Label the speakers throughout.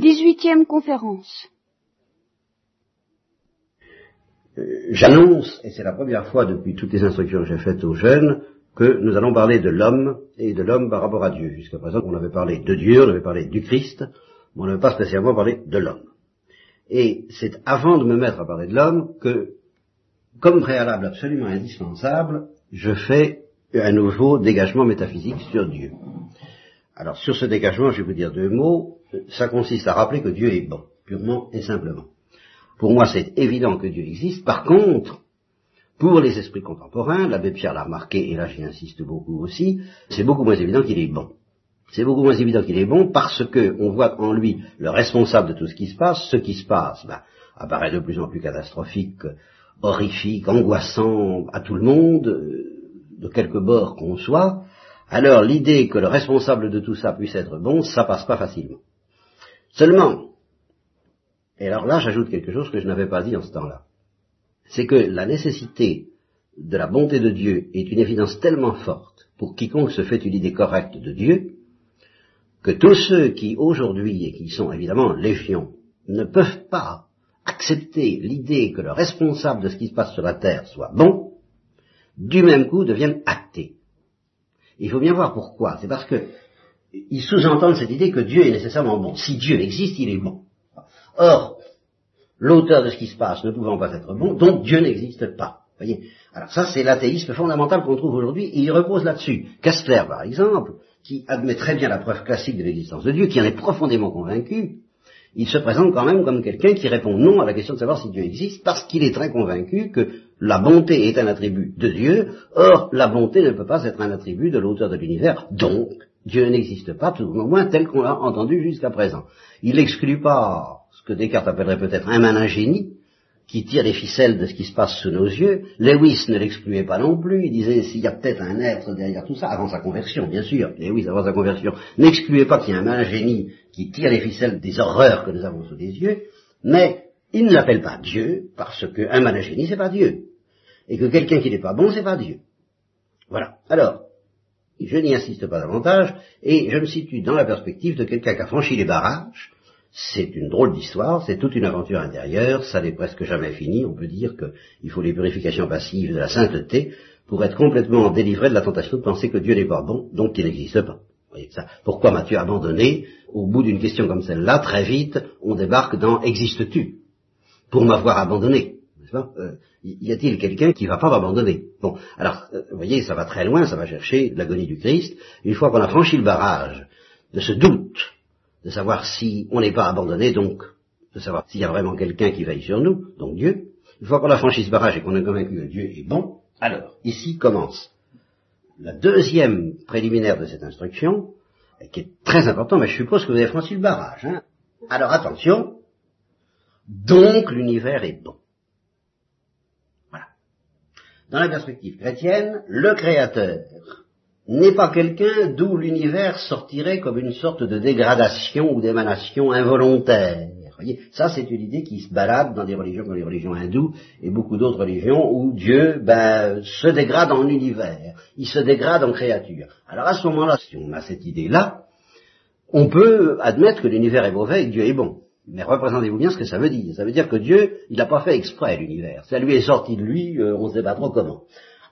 Speaker 1: Dix-huitième conférence.
Speaker 2: Euh, J'annonce, et c'est la première fois depuis toutes les instructions que j'ai faites aux jeunes, que nous allons parler de l'homme et de l'homme par rapport à Dieu. Jusqu'à présent, on avait parlé de Dieu, on avait parlé du Christ, mais on n'avait pas spécialement parlé de l'homme. Et c'est avant de me mettre à parler de l'homme que, comme préalable absolument indispensable, je fais un nouveau dégagement métaphysique sur Dieu. Alors sur ce dégagement, je vais vous dire deux mots. Ça consiste à rappeler que Dieu est bon, purement et simplement. Pour moi, c'est évident que Dieu existe. Par contre, pour les esprits contemporains, l'abbé Pierre l'a remarqué, et là j'y insiste beaucoup aussi, c'est beaucoup moins évident qu'il est bon. C'est beaucoup moins évident qu'il est bon parce que on voit en lui le responsable de tout ce qui se passe. Ce qui se passe ben, apparaît de plus en plus catastrophique, horrifique, angoissant à tout le monde, de quelque bord qu'on soit. Alors l'idée que le responsable de tout ça puisse être bon, ça passe pas facilement. Seulement, et alors là j'ajoute quelque chose que je n'avais pas dit en ce temps-là, c'est que la nécessité de la bonté de Dieu est une évidence tellement forte pour quiconque se fait une idée correcte de Dieu, que tous ceux qui aujourd'hui, et qui sont évidemment légions, ne peuvent pas accepter l'idée que le responsable de ce qui se passe sur la terre soit bon, du même coup deviennent athées. Il faut bien voir pourquoi. C'est parce que ils sous-entendent cette idée que Dieu est nécessairement bon. Si Dieu existe, il est bon. Or, l'auteur de ce qui se passe ne pouvant pas être bon, donc Dieu n'existe pas. Voyez? Alors ça, c'est l'athéisme fondamental qu'on trouve aujourd'hui, et il repose là-dessus. Kastler, par exemple, qui admet très bien la preuve classique de l'existence de Dieu, qui en est profondément convaincu, il se présente quand même comme quelqu'un qui répond non à la question de savoir si Dieu existe, parce qu'il est très convaincu que la bonté est un attribut de Dieu, or la bonté ne peut pas être un attribut de l'auteur de l'univers, donc Dieu n'existe pas, tout au moins tel qu'on l'a entendu jusqu'à présent. Il n'exclut pas ce que Descartes appellerait peut-être un managénie, qui tire les ficelles de ce qui se passe sous nos yeux. Lewis ne l'excluait pas non plus, il disait s'il y a peut-être un être derrière tout ça, avant sa conversion, bien sûr, Lewis avant sa conversion, n'excluait pas qu'il y ait un malingénie qui tire les ficelles des horreurs que nous avons sous les yeux, mais il ne l'appelle pas Dieu, parce qu'un malingénie, c'est pas Dieu. Et que quelqu'un qui n'est pas bon, c'est pas Dieu. Voilà. Alors, je n'y insiste pas davantage, et je me situe dans la perspective de quelqu'un qui a franchi les barrages, c'est une drôle d'histoire, c'est toute une aventure intérieure, ça n'est presque jamais fini, on peut dire qu'il faut les purifications passives de la sainteté pour être complètement délivré de la tentation de penser que Dieu n'est pas bon, donc qu'il n'existe pas. Voyez ça. Pourquoi m'as-tu abandonné Au bout d'une question comme celle-là, très vite, on débarque dans Existes-tu Pour m'avoir abandonné. Euh, y a-t-il quelqu'un qui va pas m'abandonner? Bon, alors, euh, vous voyez, ça va très loin, ça va chercher l'agonie du Christ. Une fois qu'on a franchi le barrage de ce doute, de savoir si on n'est pas abandonné, donc de savoir s'il y a vraiment quelqu'un qui veille sur nous, donc Dieu. Une fois qu'on a franchi ce barrage et qu'on est convaincu que Dieu est bon, alors, ici commence la deuxième préliminaire de cette instruction, qui est très important, mais je suppose que vous avez franchi le barrage. Hein. Alors attention, donc l'univers est bon. Dans la perspective chrétienne, le Créateur n'est pas quelqu'un d'où l'univers sortirait comme une sorte de dégradation ou d'émanation involontaire. Ça c'est une idée qui se balade dans des religions comme les religions hindoues et beaucoup d'autres religions où Dieu ben, se dégrade en univers, il se dégrade en créature. Alors à ce moment-là, si on a cette idée-là, on peut admettre que l'univers est mauvais et que Dieu est bon. Mais représentez-vous bien ce que ça veut dire. Ça veut dire que Dieu, il n'a pas fait exprès l'univers. Ça lui est sorti de lui, euh, on ne sait pas trop comment.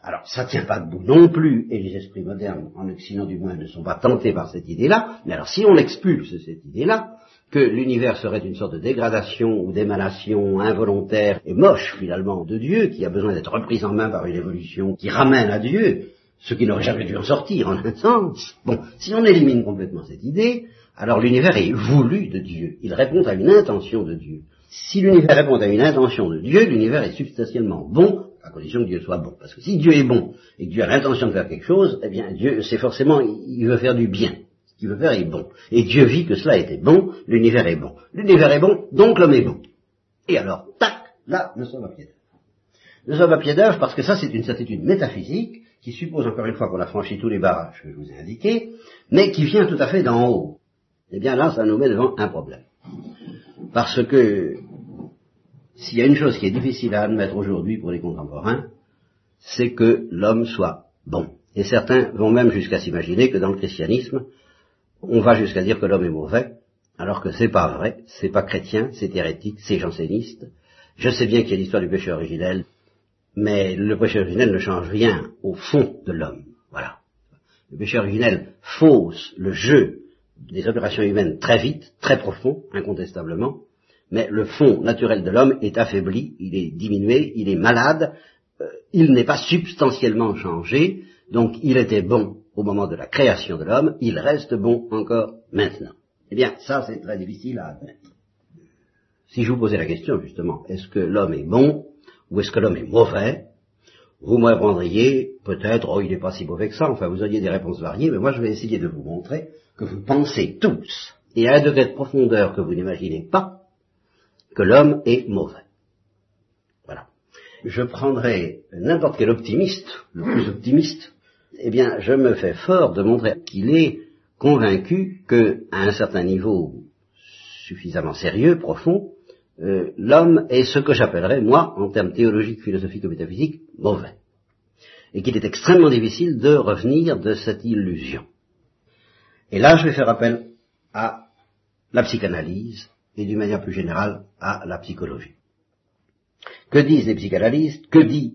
Speaker 2: Alors, ça tient pas debout non plus, et les esprits modernes, en Occident du moins, ne sont pas tentés par cette idée-là, mais alors si on expulse cette idée-là, que l'univers serait une sorte de dégradation ou d'émanation involontaire et moche finalement de Dieu, qui a besoin d'être reprise en main par une évolution qui ramène à Dieu, ce qui n'aurait jamais dû en sortir en un sens. Bon, si on élimine complètement cette idée, alors l'univers est voulu de Dieu, il répond à une intention de Dieu. Si l'univers répond à une intention de Dieu, l'univers est substantiellement bon à condition que Dieu soit bon. Parce que si Dieu est bon et que Dieu a l'intention de faire quelque chose, eh bien Dieu, c'est forcément, il veut faire du bien. Ce qu'il veut faire est bon. Et Dieu vit que cela était bon, l'univers est bon. L'univers est bon, donc l'homme est bon. Et alors, tac, là, nous sommes à pied d'œuvre. Nous sommes à pied d'œuvre parce que ça, c'est une certitude métaphysique qui suppose encore une fois qu'on a franchi tous les barrages que je vous ai indiqués, mais qui vient tout à fait d'en haut. Eh bien là, ça nous met devant un problème. Parce que s'il y a une chose qui est difficile à admettre aujourd'hui pour les contemporains, c'est que l'homme soit bon. Et certains vont même jusqu'à s'imaginer que dans le christianisme, on va jusqu'à dire que l'homme est mauvais, alors que c'est pas vrai, c'est pas chrétien, c'est hérétique, c'est janséniste. Je sais bien qu'il y a l'histoire du péché originel, mais le péché originel ne change rien au fond de l'homme. Voilà. Le péché originel fausse le jeu des opérations humaines très vite, très profond, incontestablement, mais le fond naturel de l'homme est affaibli, il est diminué, il est malade, euh, il n'est pas substantiellement changé, donc il était bon au moment de la création de l'homme, il reste bon encore maintenant. Eh bien, ça c'est très difficile à admettre. Si je vous posais la question justement, est-ce que l'homme est bon ou est-ce que l'homme est mauvais? Vous me répondriez peut-être, oh il n'est pas si mauvais que ça, enfin vous auriez des réponses variées, mais moi je vais essayer de vous montrer que vous pensez tous, et à un degré de profondeur que vous n'imaginez pas, que l'homme est mauvais. Voilà. Je prendrai n'importe quel optimiste, le plus optimiste, eh bien, je me fais fort de montrer qu'il est convaincu qu'à un certain niveau suffisamment sérieux, profond, euh, l'homme est ce que j'appellerais, moi, en termes théologiques, philosophiques ou métaphysiques, mauvais. Et qu'il est extrêmement difficile de revenir de cette illusion. Et là, je vais faire appel à la psychanalyse, et d'une manière plus générale à la psychologie. Que disent les psychanalystes? Que dit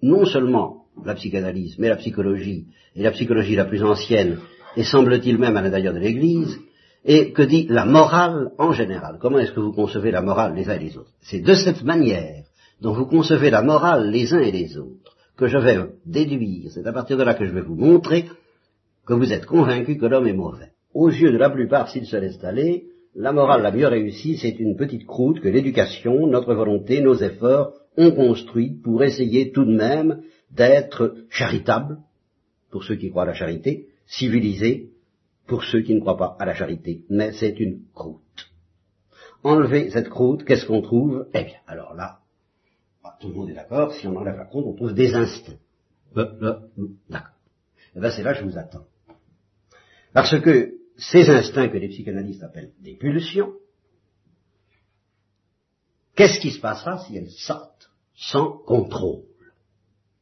Speaker 2: non seulement la psychanalyse, mais la psychologie, et la psychologie la plus ancienne, et semble-t-il même à l'intérieur de l'Église, et que dit la morale en général? Comment est-ce que vous concevez la morale les uns et les autres? C'est de cette manière dont vous concevez la morale les uns et les autres que je vais déduire, c'est à partir de là que je vais vous montrer que vous êtes convaincu que l'homme est mauvais. Aux yeux de la plupart, s'il se laisse aller, la morale la mieux réussie, c'est une petite croûte que l'éducation, notre volonté, nos efforts ont construite pour essayer tout de même d'être charitable, pour ceux qui croient à la charité, civilisé, pour ceux qui ne croient pas à la charité. Mais c'est une croûte. Enlever cette croûte, qu'est-ce qu'on trouve? Eh bien, alors là, bah, tout le monde est d'accord, si on enlève la croûte, on trouve des instincts. Euh, euh, d'accord. Eh bien, c'est là que je vous attends. Parce que ces instincts que les psychanalystes appellent des pulsions, qu'est-ce qui se passera si elles sortent sans contrôle,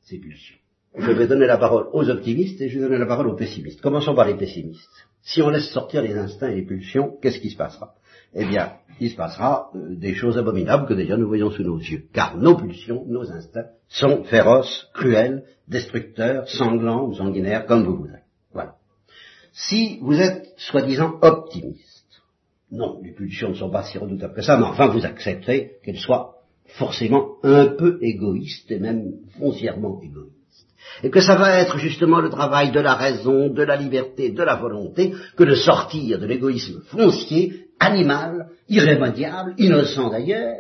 Speaker 2: ces pulsions? Je vais donner la parole aux optimistes et je vais donner la parole aux pessimistes. Commençons par les pessimistes. Si on laisse sortir les instincts et les pulsions, qu'est-ce qui se passera? Eh bien, il se passera euh, des choses abominables que déjà nous voyons sous nos yeux. Car nos pulsions, nos instincts sont féroces, cruels, destructeurs, sanglants ou sanguinaires, comme vous voudrez. Voilà si vous êtes soi-disant optimiste. Non, les pulsions ne sont pas si redoutables que ça, mais enfin vous accepterez qu'elles soient forcément un peu égoïstes et même foncièrement égoïstes. Et que ça va être justement le travail de la raison, de la liberté, de la volonté, que de sortir de l'égoïsme foncier, animal, irrémédiable, innocent d'ailleurs,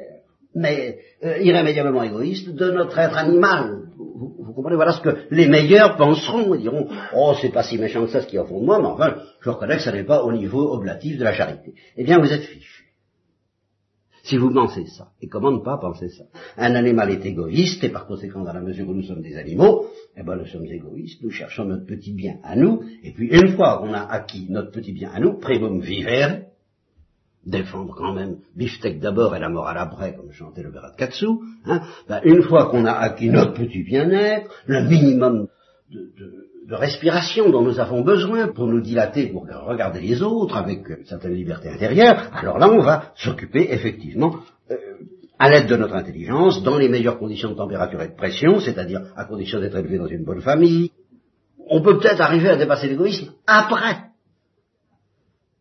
Speaker 2: mais euh, irrémédiablement égoïste de notre être animal. Vous, comprenez, voilà ce que les meilleurs penseront, ils diront, oh c'est pas si méchant que ça ce qui est au fond de moi, mais enfin, je reconnais que ça n'est pas au niveau oblatif de la charité. Eh bien, vous êtes fichu. Si vous pensez ça, et comment ne pas penser ça Un animal est égoïste, et par conséquent, dans la mesure où nous sommes des animaux, eh bien nous sommes égoïstes, nous cherchons notre petit bien à nous, et puis une fois qu'on a acquis notre petit bien à nous, primum vivere, défendre quand même beefsteak d'abord et la morale après, comme chantait le Berat Katsu, hein, ben, une fois qu'on a acquis notre petit bien-être, le minimum de, respiration dont nous avons besoin pour nous dilater, pour regarder les autres avec une certaine liberté intérieure, alors là on va s'occuper effectivement euh, à l'aide de notre intelligence, dans les meilleures conditions de température et de pression, c'est-à-dire à condition d'être élevé dans une bonne famille. On peut peut-être arriver à dépasser l'égoïsme après,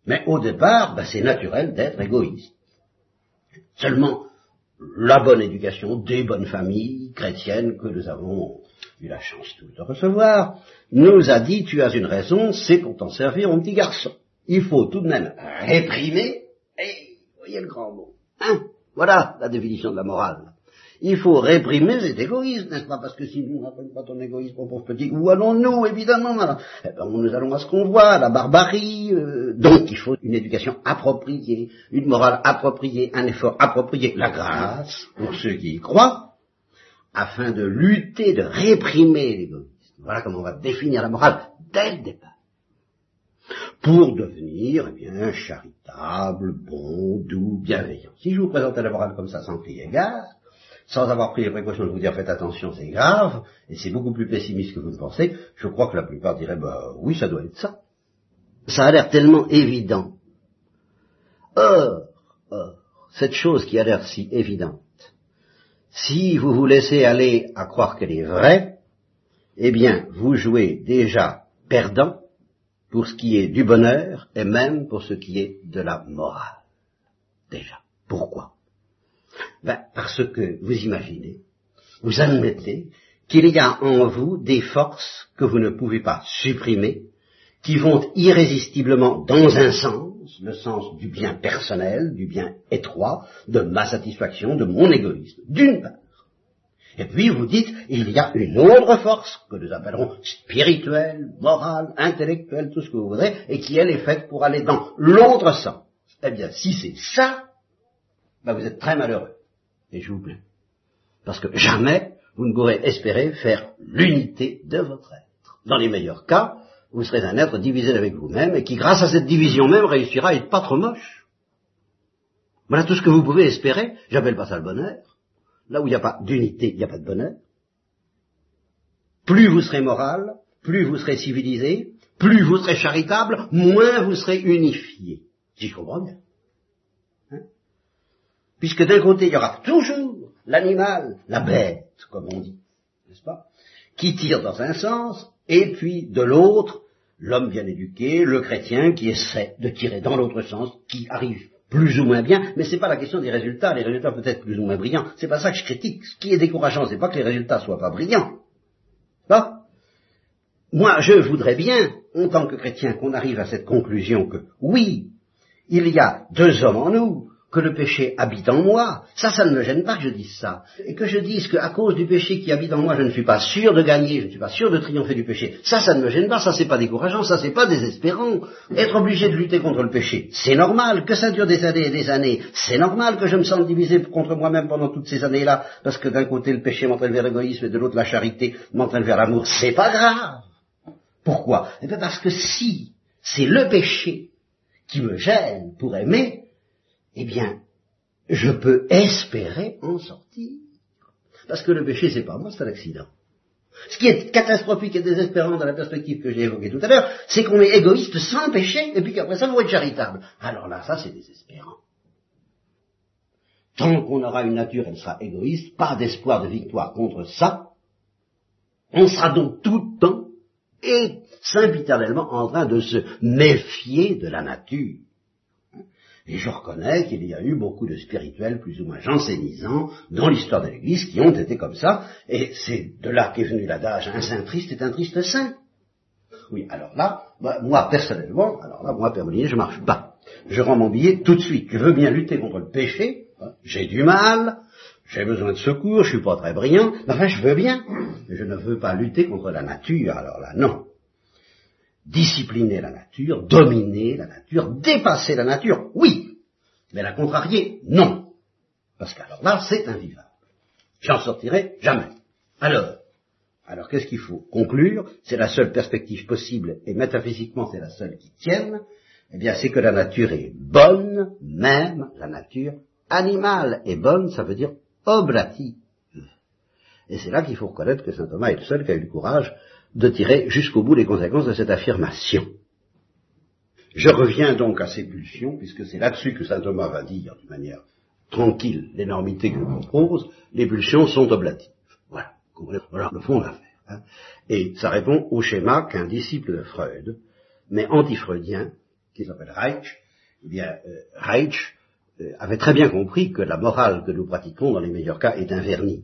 Speaker 2: mais au départ, ben, c'est naturel d'être égoïste. Seulement, la bonne éducation des bonnes familles chrétiennes que nous avons eu la chance de recevoir, nous a dit, tu as une raison, c'est pour t'en servir, mon petit garçon. Il faut tout de même réprimer, et, voyez le grand mot, hein Voilà la définition de la morale. Il faut réprimer cet égoïsme, n'est-ce pas? Parce que si nous n'apprenons pas ton égoïsme, mon pauvre petit, où allons-nous, évidemment? Eh ben, Nous allons à ce qu'on voit, la barbarie. Euh, donc il faut une éducation appropriée, une morale appropriée, un effort approprié, la grâce, pour ceux qui y croient, afin de lutter, de réprimer l'égoïsme. Voilà comment on va définir la morale dès le départ. Pour devenir, eh bien, charitable, bon, doux, bienveillant. Si je vous présente la morale comme ça sans crier gare, sans avoir pris les précautions de vous dire faites attention, c'est grave, et c'est beaucoup plus pessimiste que vous ne pensez, je crois que la plupart diraient bah oui, ça doit être ça. Ça a l'air tellement évident Or, or, cette chose qui a l'air si évidente, si vous vous laissez aller à croire qu'elle est vraie, eh bien, vous jouez déjà perdant pour ce qui est du bonheur et même pour ce qui est de la morale. Déjà. Pourquoi? Ben, Parce que vous imaginez, vous admettez qu'il y a en vous des forces que vous ne pouvez pas supprimer, qui vont irrésistiblement dans un sens, le sens du bien personnel, du bien étroit, de ma satisfaction, de mon égoïsme, d'une part. Et puis vous dites, il y a une autre force que nous appellerons spirituelle, morale, intellectuelle, tout ce que vous voudrez, et qui elle est faite pour aller dans l'autre sens. Eh bien, si c'est ça, ben vous êtes très malheureux. Et je vous plains. Parce que jamais vous ne pourrez espérer faire l'unité de votre être. Dans les meilleurs cas, vous serez un être divisé avec vous-même et qui, grâce à cette division même, réussira à être pas trop moche. Voilà tout ce que vous pouvez espérer. J'appelle pas ça le bonheur. Là où il n'y a pas d'unité, il n'y a pas de bonheur. Plus vous serez moral, plus vous serez civilisé, plus vous serez charitable, moins vous serez unifié. Si je comprends bien. Hein? Puisque d'un côté, il y aura toujours l'animal, la bête, comme on dit, n'est-ce pas, qui tire dans un sens, et puis de l'autre, l'homme bien éduqué, le chrétien qui essaie de tirer dans l'autre sens, qui arrive plus ou moins bien, mais c'est pas la question des résultats, les résultats peut être plus ou moins brillants, c'est pas ça que je critique. Ce qui est décourageant, c'est pas que les résultats soient pas brillants. Moi, je voudrais bien, en tant que chrétien, qu'on arrive à cette conclusion que, oui, il y a deux hommes en nous, que le péché habite en moi, ça, ça ne me gêne pas que je dise ça. Et que je dise qu'à cause du péché qui habite en moi, je ne suis pas sûr de gagner, je ne suis pas sûr de triompher du péché, ça, ça ne me gêne pas, ça c'est pas décourageant, ça c'est pas désespérant. Être obligé de lutter contre le péché, c'est normal, que ça dure des années et des années, c'est normal que je me sente divisé contre moi-même pendant toutes ces années-là, parce que d'un côté le péché m'entraîne vers l'égoïsme et de l'autre la charité m'entraîne vers l'amour, c'est pas grave. Pourquoi? Eh bien parce que si c'est le péché qui me gêne pour aimer, eh bien, je peux espérer en sortir. Parce que le péché, c'est pas moi, c'est un accident. Ce qui est catastrophique et désespérant dans la perspective que j'ai évoquée tout à l'heure, c'est qu'on est égoïste sans péché, et puis qu'après ça, vous êtes charitable. Alors là, ça, c'est désespérant. Tant qu'on aura une nature, elle sera égoïste, pas d'espoir de victoire contre ça. On sera donc tout le temps et sempiternellement en train de se méfier de la nature. Et je reconnais qu'il y a eu beaucoup de spirituels plus ou moins jansénisants dans l'histoire de l'Église qui ont été comme ça, et c'est de là qu'est venu l'adage un saint triste est un triste saint. Oui, alors là, bah, moi personnellement, alors là, moi, Père Molinier, je marche pas. Je rends mon billet tout de suite. Je veux bien lutter contre le péché, hein. j'ai du mal, j'ai besoin de secours, je suis pas très brillant, enfin je veux bien, mais je ne veux pas lutter contre la nature, alors là, non discipliner la nature, dominer la nature, dépasser la nature, oui, mais la contrarier, non. Parce qu'alors là, c'est invivable. J'en sortirai jamais. Alors, alors qu'est-ce qu'il faut conclure? C'est la seule perspective possible, et métaphysiquement c'est la seule qui tienne, eh bien c'est que la nature est bonne, même la nature animale est bonne, ça veut dire oblative. Et c'est là qu'il faut reconnaître que saint Thomas est le seul qui a eu le courage de tirer jusqu'au bout les conséquences de cette affirmation. Je reviens donc à ces pulsions, puisque c'est là-dessus que saint Thomas va dire d'une manière tranquille l'énormité que je propose, les pulsions sont oblatives. Voilà, le fond de l'affaire. Hein. Et ça répond au schéma qu'un disciple de Freud, mais anti-freudien, qui s'appelle Reich, eh bien, euh, Reich euh, avait très bien compris que la morale que nous pratiquons dans les meilleurs cas est un vernis.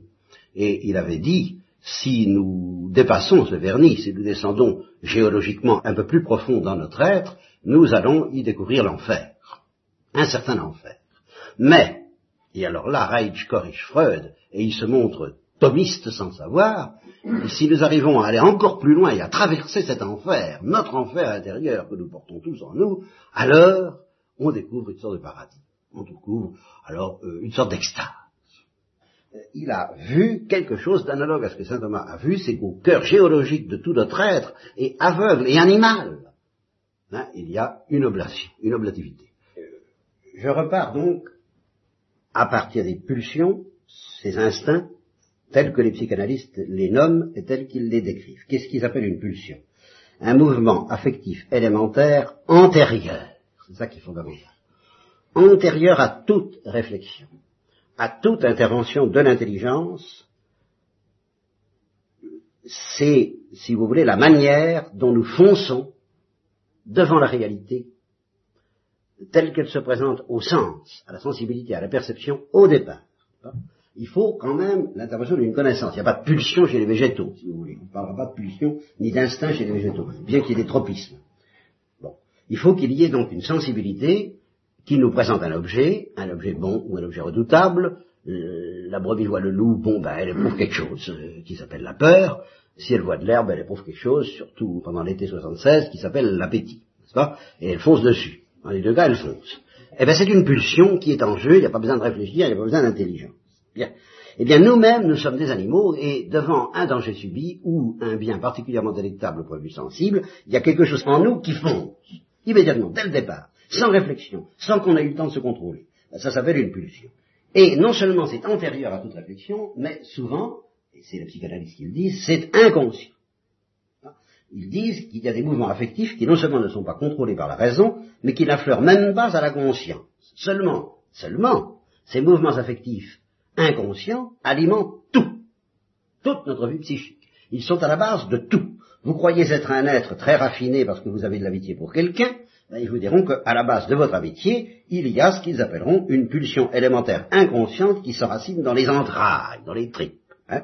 Speaker 2: Et il avait dit, si nous dépassons ce vernis, si nous descendons géologiquement un peu plus profond dans notre être, nous allons y découvrir l'enfer. Un certain enfer. Mais, et alors là, Reich corrige Freud, et il se montre thomiste sans savoir, si nous arrivons à aller encore plus loin et à traverser cet enfer, notre enfer intérieur que nous portons tous en nous, alors on découvre une sorte de paradis. On découvre alors euh, une sorte d'extase il a vu quelque chose d'analogue à ce que saint Thomas a vu, c'est qu'au cœur géologique de tout notre être est aveugle et animal. Hein, il y a une oblation, une oblativité. Je repars donc à partir des pulsions, ces instincts, tels que les psychanalystes les nomment et tels qu'ils les décrivent. Qu'est-ce qu'ils appellent une pulsion? Un mouvement affectif élémentaire antérieur. C'est ça qui est fondamental. antérieure à toute réflexion, à toute intervention de l'intelligence, c'est, si vous voulez, la manière dont nous fonçons devant la réalité telle qu'elle se présente au sens, à la sensibilité, à la perception au départ. Il faut quand même l'intervention d'une connaissance. Il n'y a pas de pulsion chez les végétaux, si vous voulez. On ne parlera pas de pulsion ni d'instinct chez les végétaux, bien qu'il y ait des tropismes. Bon. Il faut qu'il y ait donc une sensibilité qui nous présente un objet, un objet bon ou un objet redoutable. Euh, la brebis voit le loup, bon, ben, elle éprouve quelque chose euh, qui s'appelle la peur. Si elle voit de l'herbe, elle éprouve quelque chose, surtout pendant l'été 76, qui s'appelle l'appétit, n'est-ce pas? Et elle fonce dessus. Dans les deux cas, elle fonce. Eh bien, c'est une pulsion qui est en jeu, il n'y a pas besoin de réfléchir, il n'y a pas besoin d'intelligence. Bien. Eh bien, nous-mêmes, nous sommes des animaux, et devant un danger subi, ou un bien particulièrement délectable au point de vue sensible, il y a quelque chose en nous qui fonce, immédiatement, dès le départ, sans réflexion, sans qu'on ait eu le temps de se contrôler. Ben, ça s'appelle une pulsion. Et non seulement c'est antérieur à toute réflexion, mais souvent, et c'est la psychanalyse qui le dit, c'est inconscient. Ils disent qu'il y a des mouvements affectifs qui non seulement ne sont pas contrôlés par la raison, mais qui n'affleurent même pas à la conscience. Seulement, seulement, ces mouvements affectifs inconscients alimentent tout, toute notre vie psychique. Ils sont à la base de tout. Vous croyez être un être très raffiné parce que vous avez de l'amitié pour quelqu'un, ben, ils vous diront qu'à la base de votre amitié, il y a ce qu'ils appelleront une pulsion élémentaire inconsciente qui s'enracine dans les entrailles, dans les tripes. Hein.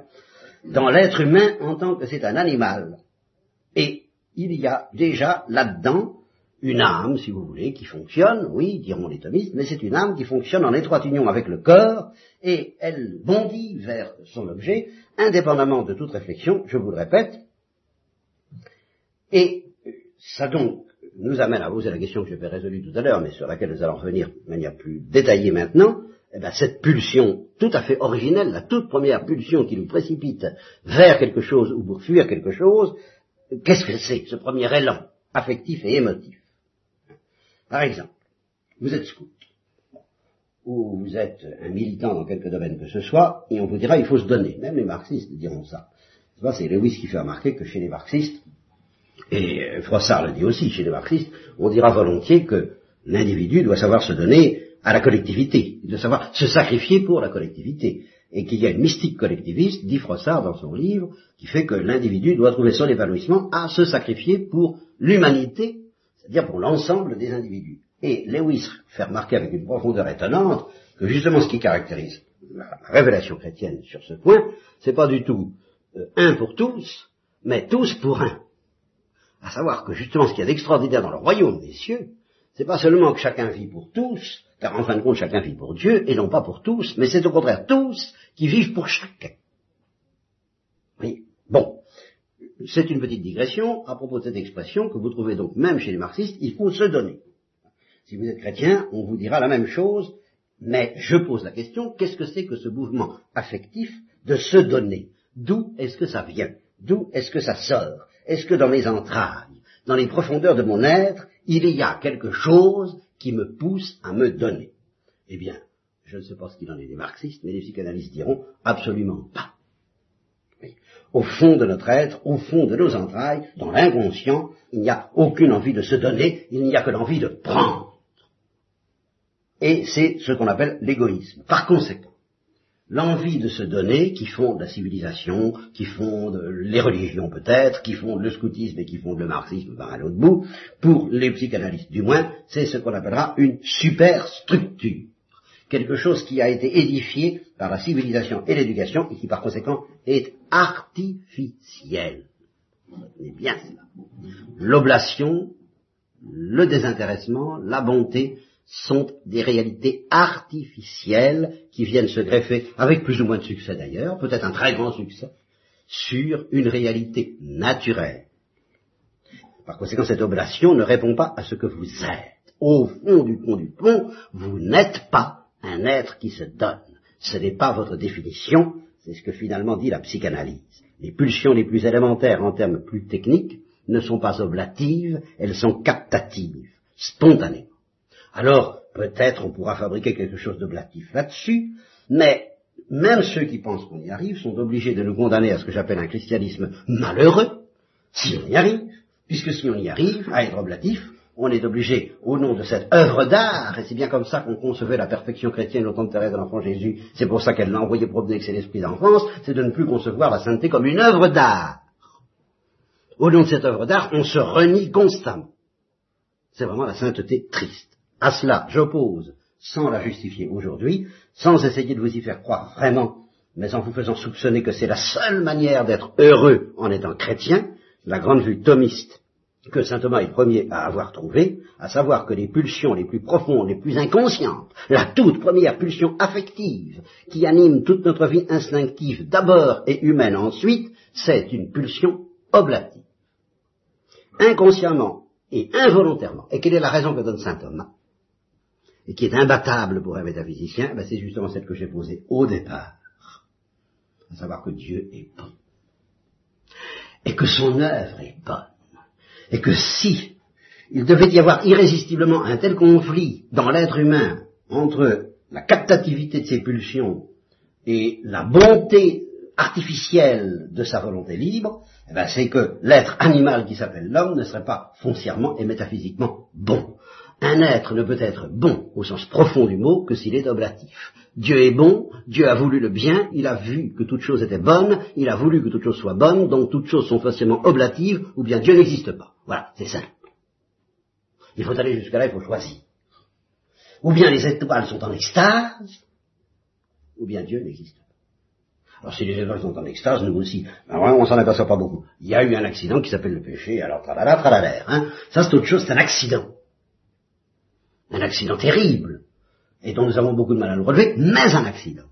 Speaker 2: dans l'être humain en tant que c'est un animal, et il y a déjà là-dedans une âme, si vous voulez, qui fonctionne, oui, diront les thomistes, mais c'est une âme qui fonctionne en étroite union avec le corps, et elle bondit vers son objet, indépendamment de toute réflexion, je vous le répète. Et ça donc nous amène à poser la question que je vais résolue tout à l'heure, mais sur laquelle nous allons revenir de manière plus détaillée maintenant. Eh bien, cette pulsion tout à fait originelle, la toute première pulsion qui nous précipite vers quelque chose ou pour fuir quelque chose, Qu'est-ce que c'est, ce premier élan affectif et émotif? Par exemple, vous êtes scout, ou vous êtes un militant dans quelque domaine que ce soit, et on vous dira il faut se donner. Même les marxistes diront ça. C'est Lewis qui fait remarquer que chez les marxistes, et Froissart le dit aussi, chez les marxistes, on dira volontiers que l'individu doit savoir se donner à la collectivité, doit savoir se sacrifier pour la collectivité et qu'il y a une mystique collectiviste, dit Froissart dans son livre, qui fait que l'individu doit trouver son épanouissement à se sacrifier pour l'humanité, c'est-à-dire pour l'ensemble des individus. Et Lewis fait remarquer avec une profondeur étonnante que justement ce qui caractérise la révélation chrétienne sur ce point, c'est pas du tout euh, un pour tous, mais tous pour un. À savoir que justement ce qu'il y a d'extraordinaire dans le royaume des cieux, c'est pas seulement que chacun vit pour tous, car en fin de compte chacun vit pour Dieu, et non pas pour tous, mais c'est au contraire tous qui vivent pour chacun. Oui. Bon. C'est une petite digression à propos de cette expression que vous trouvez donc même chez les marxistes, il faut se donner. Si vous êtes chrétien, on vous dira la même chose, mais je pose la question, qu'est-ce que c'est que ce mouvement affectif de se donner? D'où est-ce que ça vient? D'où est-ce que ça sort? Est-ce que dans mes entrailles, dans les profondeurs de mon être, il y a quelque chose qui me pousse à me donner Eh bien, je ne sais pas ce qu'il en est des marxistes, mais les psychanalystes diront absolument pas. Au fond de notre être, au fond de nos entrailles, dans l'inconscient, il n'y a aucune envie de se donner, il n'y a que l'envie de prendre. Et c'est ce qu'on appelle l'égoïsme. Par conséquent, l'envie de se donner, qui fonde la civilisation, qui fonde les religions peut-être, qui fonde le scoutisme et qui fonde le marxisme par un l'autre bout, pour les psychanalystes du moins, c'est ce qu'on appellera une superstructure. Quelque chose qui a été édifié par la civilisation et l'éducation et qui par conséquent est artificiel. C'est bien cela. L'oblation, le désintéressement, la bonté, sont des réalités artificielles qui viennent se greffer, avec plus ou moins de succès d'ailleurs, peut-être un très grand succès, sur une réalité naturelle. Par conséquent, cette oblation ne répond pas à ce que vous êtes. Au fond du pont du pont, vous n'êtes pas un être qui se donne. Ce n'est pas votre définition, c'est ce que finalement dit la psychanalyse. Les pulsions les plus élémentaires en termes plus techniques ne sont pas oblatives, elles sont captatives, spontanées. Alors, peut-être on pourra fabriquer quelque chose de blatif là-dessus, mais même ceux qui pensent qu'on y arrive sont obligés de nous condamner à ce que j'appelle un christianisme malheureux, si on y arrive, puisque si on y arrive, à être oblatif, on est obligé, au nom de cette œuvre d'art, et c'est bien comme ça qu'on concevait la perfection chrétienne au temps de Thérèse de l'Enfant Jésus, c'est pour ça qu'elle l'a envoyé promener avec ses esprits d'enfance, c'est de ne plus concevoir la sainteté comme une œuvre d'art. Au nom de cette œuvre d'art, on se renie constamment. C'est vraiment la sainteté triste. À cela, j'oppose, sans la justifier aujourd'hui, sans essayer de vous y faire croire vraiment, mais en vous faisant soupçonner que c'est la seule manière d'être heureux en étant chrétien, la grande vue thomiste que saint Thomas est le premier à avoir trouvé, à savoir que les pulsions les plus profondes, les plus inconscientes, la toute première pulsion affective qui anime toute notre vie instinctive d'abord et humaine ensuite, c'est une pulsion oblative. Inconsciemment et involontairement. Et quelle est la raison que donne saint Thomas? Et qui est imbattable pour un métaphysicien, ben c'est justement celle que j'ai posée au départ. À savoir que Dieu est bon. Et que son œuvre est bonne et que si il devait y avoir irrésistiblement un tel conflit dans l'être humain entre la captativité de ses pulsions et la bonté artificielle de sa volonté libre, eh ben c'est que l'être animal qui s'appelle l'homme ne serait pas foncièrement et métaphysiquement bon. Un être ne peut être bon au sens profond du mot que s'il est oblatif. Dieu est bon, Dieu a voulu le bien, il a vu que toute chose était bonne, il a voulu que toute chose soit bonne, donc toutes choses sont forcément oblatives, ou bien Dieu n'existe pas. Voilà, c'est simple. Il faut aller jusqu'à là, il faut choisir. Ou bien les étoiles sont en extase, ou bien Dieu n'existe pas. Alors si les étoiles sont en extase, nous aussi, alors, on s'en aperçoit pas beaucoup. Il y a eu un accident qui s'appelle le péché, alors tralala, tralala, hein. Ça c'est autre chose, c'est un accident. Un accident terrible et dont nous avons beaucoup de mal à nous relever, mais un accident.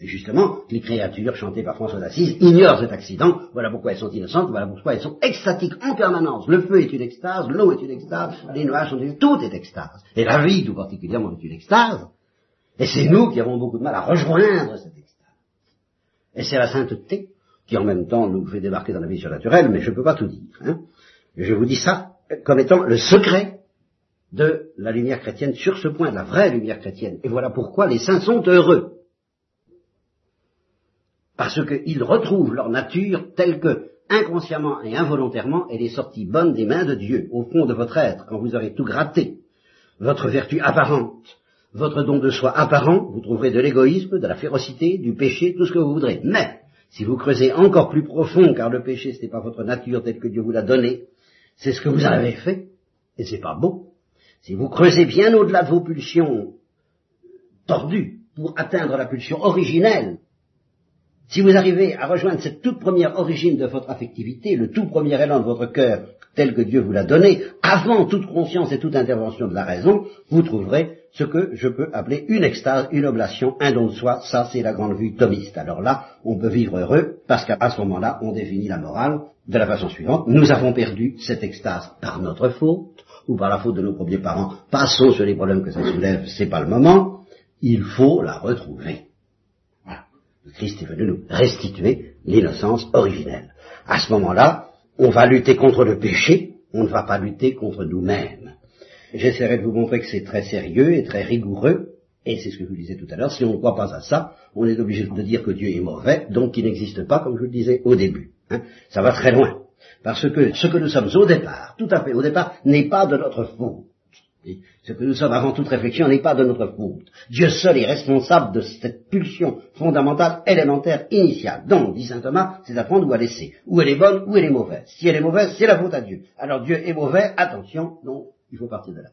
Speaker 2: Et justement, les créatures chantées par François d'Assise ignorent cet accident, voilà pourquoi elles sont innocentes, voilà pourquoi elles sont extatiques en permanence. Le feu est une extase, l'eau est une extase, les nuages sont une... tout est extase. Et la vie, tout particulièrement, est une extase. Et c'est nous qui avons beaucoup de mal à rejoindre cette extase. Et c'est la sainteté qui en même temps nous fait débarquer dans la vie surnaturelle, mais je ne peux pas tout dire. Hein. Je vous dis ça comme étant le secret de la lumière chrétienne sur ce point, la vraie lumière chrétienne. Et voilà pourquoi les saints sont heureux. Parce qu'ils retrouvent leur nature telle que, inconsciemment et involontairement, elle est sortie bonne des mains de Dieu, au fond de votre être, quand vous aurez tout gratté. Votre vertu apparente, votre don de soi apparent, vous trouverez de l'égoïsme, de la férocité, du péché, tout ce que vous voudrez. Mais, si vous creusez encore plus profond, car le péché ce n'est pas votre nature telle que Dieu vous l'a donnée, c'est ce que vous avez fait, et c'est pas beau, si vous creusez bien au-delà de vos pulsions tordues pour atteindre la pulsion originelle, si vous arrivez à rejoindre cette toute première origine de votre affectivité, le tout premier élan de votre cœur tel que Dieu vous l'a donné, avant toute conscience et toute intervention de la raison, vous trouverez ce que je peux appeler une extase, une oblation, un don de soi, ça c'est la grande vue thomiste. Alors là, on peut vivre heureux, parce qu'à ce moment-là, on définit la morale de la façon suivante. Nous avons perdu cette extase par notre faute, ou par la faute de nos premiers parents, passons sur les problèmes que ça soulève, c'est pas le moment, il faut la retrouver. Voilà. Le Christ est venu nous restituer l'innocence originelle. À ce moment-là, on va lutter contre le péché, on ne va pas lutter contre nous-mêmes. J'essaierai de vous montrer que c'est très sérieux et très rigoureux, et c'est ce que je vous disais tout à l'heure, si on ne croit pas à ça, on est obligé de dire que Dieu est mauvais, donc il n'existe pas, comme je le disais au début. Hein. Ça va très loin. Parce que ce que nous sommes au départ, tout à fait au départ, n'est pas de notre faute. ce que nous sommes avant toute réflexion n'est pas de notre faute. Dieu seul est responsable de cette pulsion fondamentale, élémentaire, initiale. Donc, dit saint Thomas, c'est à prendre ou à laisser. Ou elle est bonne, ou elle est mauvaise. Si elle est mauvaise, c'est la faute à Dieu. Alors Dieu est mauvais, attention, donc il faut partir de là.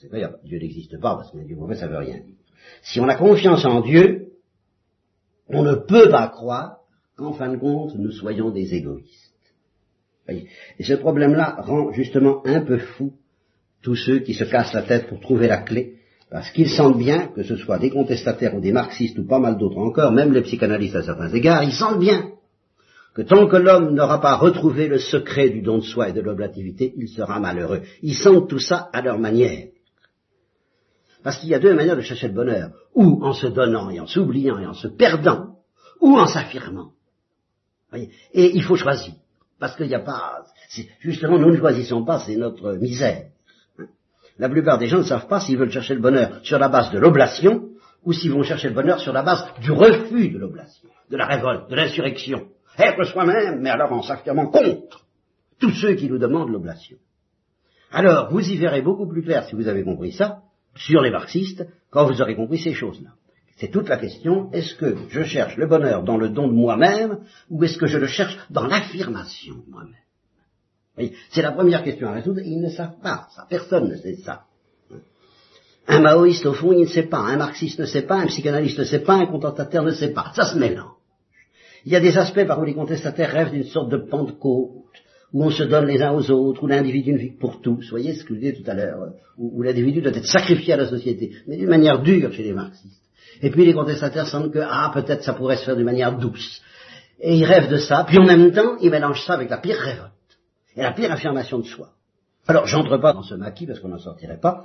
Speaker 2: C'est vrai, Dieu n'existe pas, parce que Dieu mauvais, ça veut rien dire. Si on a confiance en Dieu, on ne peut pas croire qu'en fin de compte, nous soyons des égoïstes. Et ce problème-là rend justement un peu fou tous ceux qui se cassent la tête pour trouver la clé, parce qu'ils sentent bien, que ce soit des contestataires ou des marxistes ou pas mal d'autres encore, même les psychanalystes à certains égards, ils sentent bien que tant que l'homme n'aura pas retrouvé le secret du don de soi et de l'oblativité, il sera malheureux. Ils sentent tout ça à leur manière. Parce qu'il y a deux manières de chercher le bonheur, ou en se donnant et en s'oubliant et en se perdant, ou en s'affirmant. Et il faut choisir. Parce qu'il n'y a pas... Justement, nous ne choisissons pas, c'est notre misère. La plupart des gens ne savent pas s'ils veulent chercher le bonheur sur la base de l'oblation ou s'ils vont chercher le bonheur sur la base du refus de l'oblation, de la révolte, de l'insurrection. Être soi-même, mais alors en s'affirmant contre tous ceux qui nous demandent l'oblation. Alors, vous y verrez beaucoup plus clair si vous avez compris ça, sur les marxistes, quand vous aurez compris ces choses-là. C'est toute la question, est-ce que je cherche le bonheur dans le don de moi-même, ou est-ce que je le cherche dans l'affirmation de moi-même? C'est la première question à résoudre, ils ne savent pas ça, personne ne sait ça. Un maoïste, au fond, il ne sait pas, un marxiste ne sait pas, un psychanalyste ne sait pas, un contestataire ne sait pas, ça se mélange. Il y a des aspects par où les contestataires rêvent d'une sorte de Pentecôte, où on se donne les uns aux autres, où l'individu ne vit pour tous. Voyez ce que je disais tout à l'heure, où, l'individu doit être sacrifié à la société, mais d'une manière dure chez les marxistes. Et puis les contestataires sentent que, ah, peut-être ça pourrait se faire d'une manière douce. Et ils rêvent de ça, puis en même temps, ils mélangent ça avec la pire révolte, et la pire affirmation de soi. Alors, j'entre pas dans ce maquis, parce qu'on n'en sortirait pas.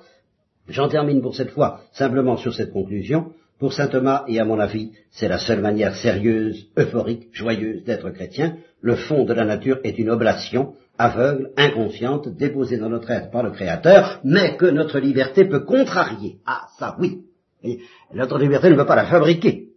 Speaker 2: J'en termine pour cette fois, simplement sur cette conclusion. Pour saint Thomas, et à mon avis, c'est la seule manière sérieuse, euphorique, joyeuse d'être chrétien, le fond de la nature est une oblation, aveugle, inconsciente, déposée dans notre être par le Créateur, mais que notre liberté peut contrarier. Ah, ça oui. Et notre liberté ne peut pas la fabriquer,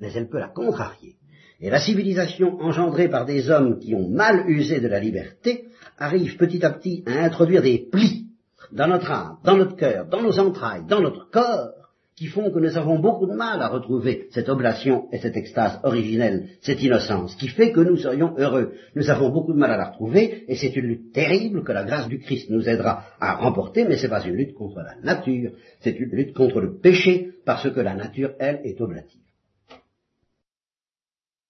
Speaker 2: mais elle peut la contrarier. Et la civilisation engendrée par des hommes qui ont mal usé de la liberté arrive petit à petit à introduire des plis dans notre âme, dans notre cœur, dans nos entrailles, dans notre corps, qui font que nous avons beaucoup de mal à retrouver cette oblation et cette extase originelle, cette innocence, qui fait que nous serions heureux. Nous avons beaucoup de mal à la retrouver, et c'est une lutte terrible que la grâce du Christ nous aidera à remporter, mais ce n'est pas une lutte contre la nature, c'est une lutte contre le péché, parce que la nature, elle, est oblative.